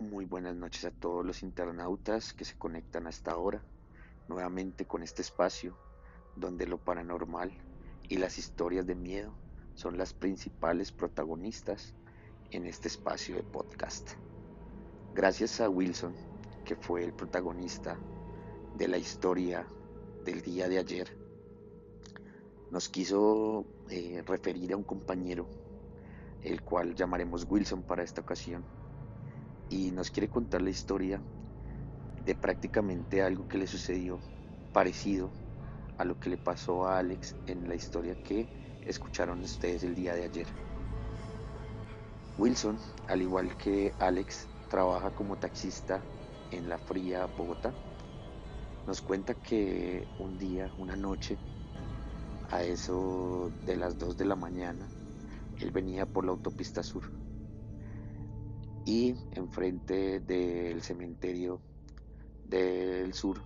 Muy buenas noches a todos los internautas que se conectan hasta ahora, nuevamente con este espacio donde lo paranormal y las historias de miedo son las principales protagonistas en este espacio de podcast. Gracias a Wilson, que fue el protagonista de la historia del día de ayer, nos quiso eh, referir a un compañero, el cual llamaremos Wilson para esta ocasión y nos quiere contar la historia de prácticamente algo que le sucedió parecido a lo que le pasó a Alex en la historia que escucharon ustedes el día de ayer. Wilson, al igual que Alex, trabaja como taxista en la fría Bogotá. Nos cuenta que un día, una noche, a eso de las 2 de la mañana, él venía por la autopista sur y enfrente del cementerio del sur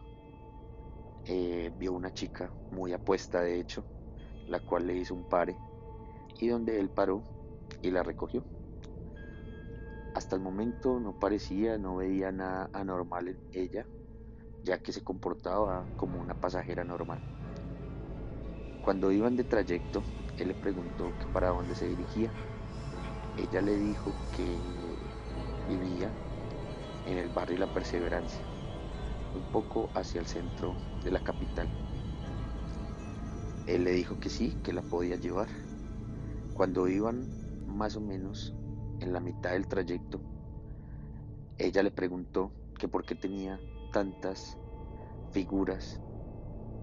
eh, vio una chica muy apuesta de hecho, la cual le hizo un pare y donde él paró y la recogió. Hasta el momento no parecía, no veía nada anormal en ella, ya que se comportaba como una pasajera normal. Cuando iban de trayecto, él le preguntó que para dónde se dirigía. Ella le dijo que vivía en el barrio La Perseverancia, un poco hacia el centro de la capital. Él le dijo que sí, que la podía llevar. Cuando iban más o menos en la mitad del trayecto, ella le preguntó que por qué tenía tantas figuras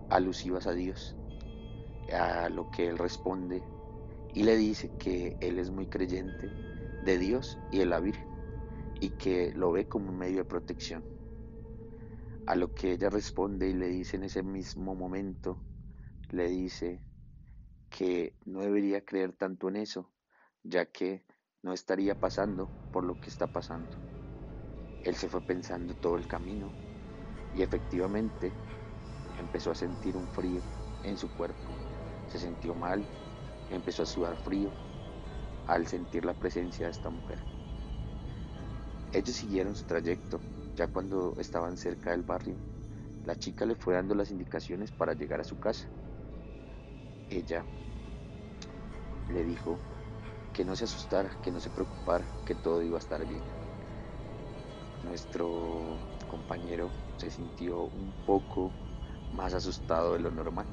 alusivas a Dios, a lo que él responde y le dice que él es muy creyente de Dios y de la Virgen y que lo ve como un medio de protección. A lo que ella responde y le dice en ese mismo momento, le dice que no debería creer tanto en eso, ya que no estaría pasando por lo que está pasando. Él se fue pensando todo el camino y efectivamente empezó a sentir un frío en su cuerpo. Se sintió mal, empezó a sudar frío al sentir la presencia de esta mujer. Ellos siguieron su trayecto. Ya cuando estaban cerca del barrio, la chica le fue dando las indicaciones para llegar a su casa. Ella le dijo que no se asustara, que no se preocupara, que todo iba a estar bien. Nuestro compañero se sintió un poco más asustado de lo normal,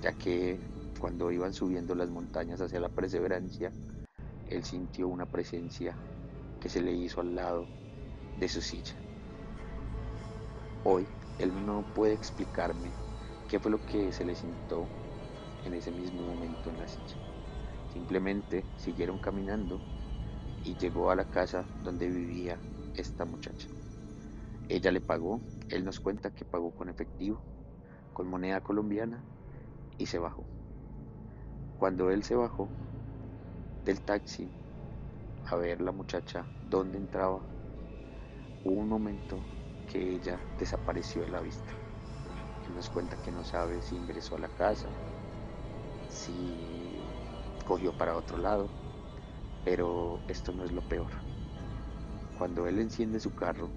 ya que cuando iban subiendo las montañas hacia la perseverancia, él sintió una presencia que se le hizo al lado de su silla. Hoy él no puede explicarme qué fue lo que se le sintió en ese mismo momento en la silla. Simplemente siguieron caminando y llegó a la casa donde vivía esta muchacha. Ella le pagó, él nos cuenta que pagó con efectivo, con moneda colombiana y se bajó. Cuando él se bajó del taxi, a ver la muchacha dónde entraba, hubo un momento que ella desapareció de la vista. Él nos cuenta que no sabe si ingresó a la casa, si cogió para otro lado, pero esto no es lo peor. Cuando él enciende su carro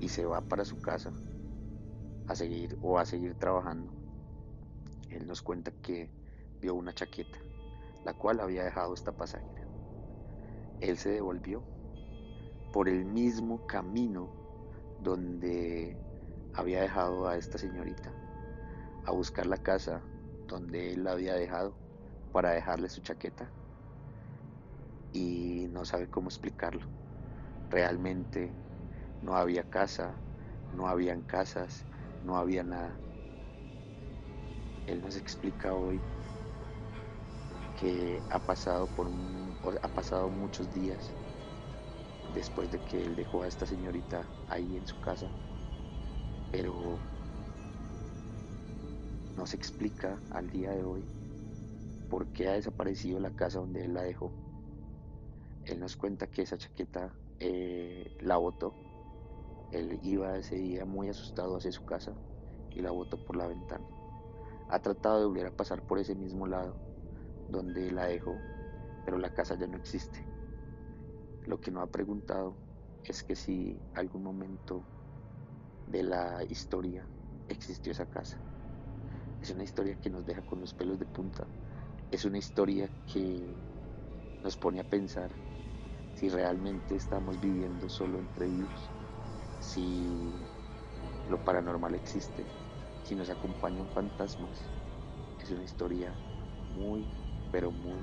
y se va para su casa a seguir o a seguir trabajando, él nos cuenta que vio una chaqueta, la cual había dejado esta pasajera. Él se devolvió por el mismo camino donde había dejado a esta señorita, a buscar la casa donde él la había dejado para dejarle su chaqueta y no sabe cómo explicarlo. Realmente no había casa, no habían casas, no había nada. Él nos explica hoy que ha pasado por ha pasado muchos días después de que él dejó a esta señorita ahí en su casa, pero no se explica al día de hoy por qué ha desaparecido la casa donde él la dejó. Él nos cuenta que esa chaqueta eh, la botó. Él iba ese día muy asustado hacia su casa y la botó por la ventana. Ha tratado de volver a pasar por ese mismo lado donde la dejó, pero la casa ya no existe. Lo que no ha preguntado es que si algún momento de la historia existió esa casa, es una historia que nos deja con los pelos de punta, es una historia que nos pone a pensar si realmente estamos viviendo solo entre vivos, si lo paranormal existe, si nos acompañan fantasmas. Es una historia muy, pero muy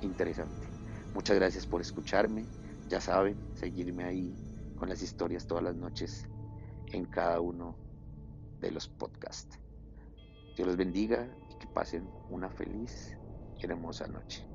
interesante. Muchas gracias por escucharme. Ya saben, seguirme ahí con las historias todas las noches en cada uno de los podcasts. Dios los bendiga y que pasen una feliz y hermosa noche.